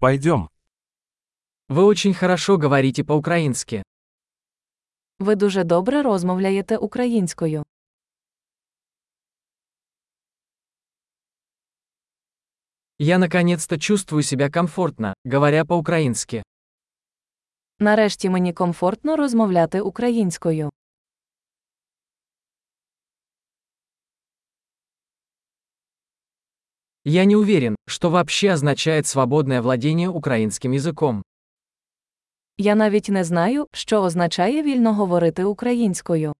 Пойдем. Вы очень хорошо говорите по-украински. Ви дуже добре розмовляєте українською. Я наконец-то чувствую себя комфортно, говоря по-украински. Нарешті мені комфортно розмовляти українською. Я не уверен, что вообще означает свободное владение украинским языком. Я навіть не знаю, що означає вільно говорити українською.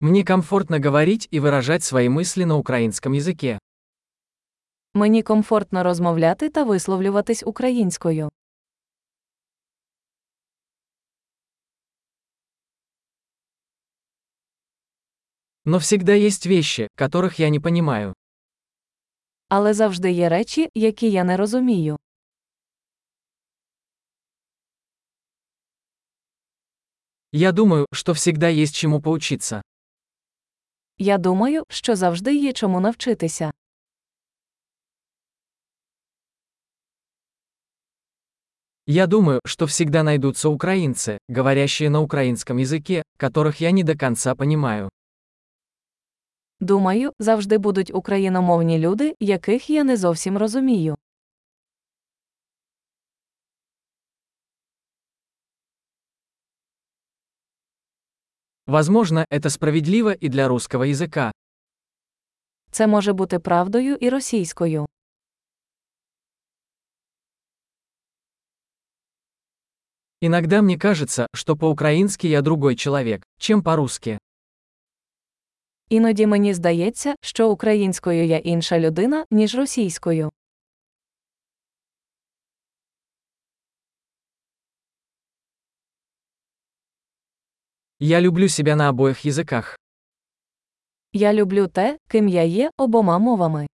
Мне комфортно говорить и выражать свои мысли на украинском языке. Мені комфортно розмовляти та висловлюватись українською. Но всегда есть вещи, которых я не понимаю. Але завжди є речі, які я не розумію. Я думаю, что всегда есть чему поучиться. Я думаю, що завжди є чому навчитися. Я думаю, что всегда найдутся украинцы, говорящие на украинском языке, которых я не до конца понимаю. Думаю, завжди будуть україномовні люди, яких я не зовсім розумію. Возможно, это справедливо и для русского языка. Це може бути правдою і російською. Иногда мне кажется, что по-украински я другой человек, чем по-русски. Іноді мені здається, що українською я інша людина, ніж російською. Я люблю себя на обоих языках. Я люблю те, ким я є обома мовами.